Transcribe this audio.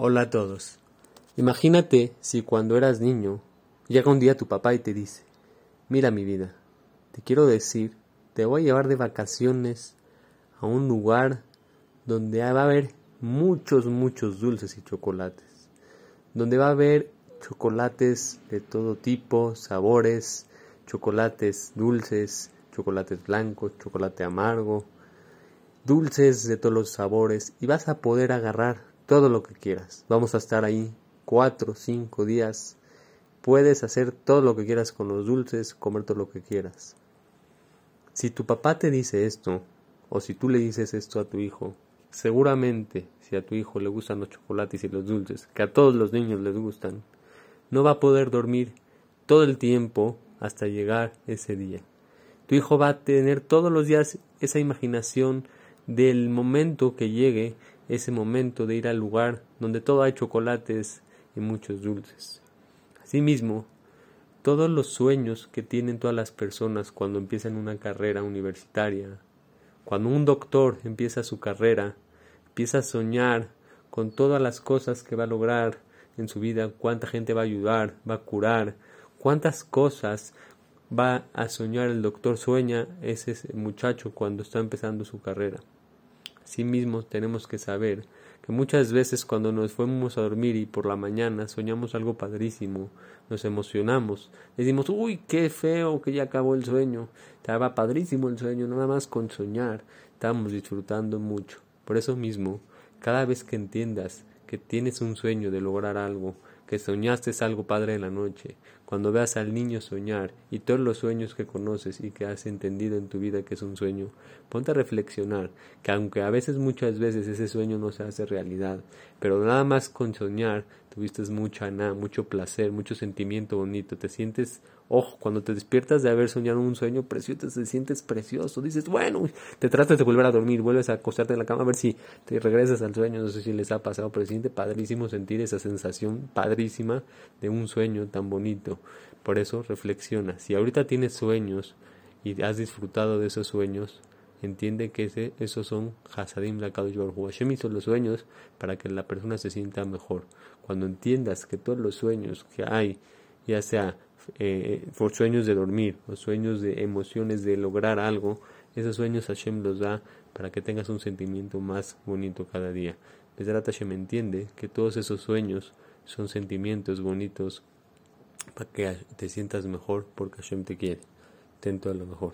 Hola a todos. Imagínate si cuando eras niño llega un día tu papá y te dice, mira mi vida, te quiero decir, te voy a llevar de vacaciones a un lugar donde va a haber muchos, muchos dulces y chocolates, donde va a haber chocolates de todo tipo, sabores, chocolates dulces, chocolates blancos, chocolate amargo, dulces de todos los sabores y vas a poder agarrar todo lo que quieras. Vamos a estar ahí cuatro, cinco días. Puedes hacer todo lo que quieras con los dulces, comer todo lo que quieras. Si tu papá te dice esto, o si tú le dices esto a tu hijo, seguramente si a tu hijo le gustan los chocolates y los dulces, que a todos los niños les gustan, no va a poder dormir todo el tiempo hasta llegar ese día. Tu hijo va a tener todos los días esa imaginación del momento que llegue ese momento de ir al lugar donde todo hay chocolates y muchos dulces. Asimismo, todos los sueños que tienen todas las personas cuando empiezan una carrera universitaria, cuando un doctor empieza su carrera, empieza a soñar con todas las cosas que va a lograr en su vida, cuánta gente va a ayudar, va a curar, cuántas cosas va a soñar el doctor sueña ese muchacho cuando está empezando su carrera. Asimismo, tenemos que saber que muchas veces cuando nos fuimos a dormir y por la mañana soñamos algo padrísimo, nos emocionamos, decimos, uy, qué feo que ya acabó el sueño, estaba padrísimo el sueño, nada más con soñar, estamos disfrutando mucho. Por eso mismo, cada vez que entiendas que tienes un sueño de lograr algo, que soñaste algo padre en la noche, cuando veas al niño soñar y todos los sueños que conoces y que has entendido en tu vida que es un sueño, ponte a reflexionar que aunque a veces muchas veces ese sueño no se hace realidad, pero nada más con soñar tuviste mucha nada, mucho placer, mucho sentimiento bonito, te sientes, ojo, cuando te despiertas de haber soñado un sueño precioso, te sientes precioso, dices, bueno, te tratas de volver a dormir, vuelves a acostarte en la cama a ver si te regresas al sueño, no sé si les ha pasado, pero siente padrísimo sentir esa sensación padrísima de un sueño tan bonito. Por eso reflexiona, si ahorita tienes sueños y has disfrutado de esos sueños, entiende que ese, esos son Hasadim Lakadosh Baruj Hashem hizo los sueños para que la persona se sienta mejor. Cuando entiendas que todos los sueños que hay, ya sea eh, por sueños de dormir o sueños de emociones de lograr algo, esos sueños Hashem los da para que tengas un sentimiento más bonito cada día. Besrat Hashem entiende que todos esos sueños son sentimientos bonitos para que te sientas mejor porque Hashem te quiere. Ten todo lo mejor.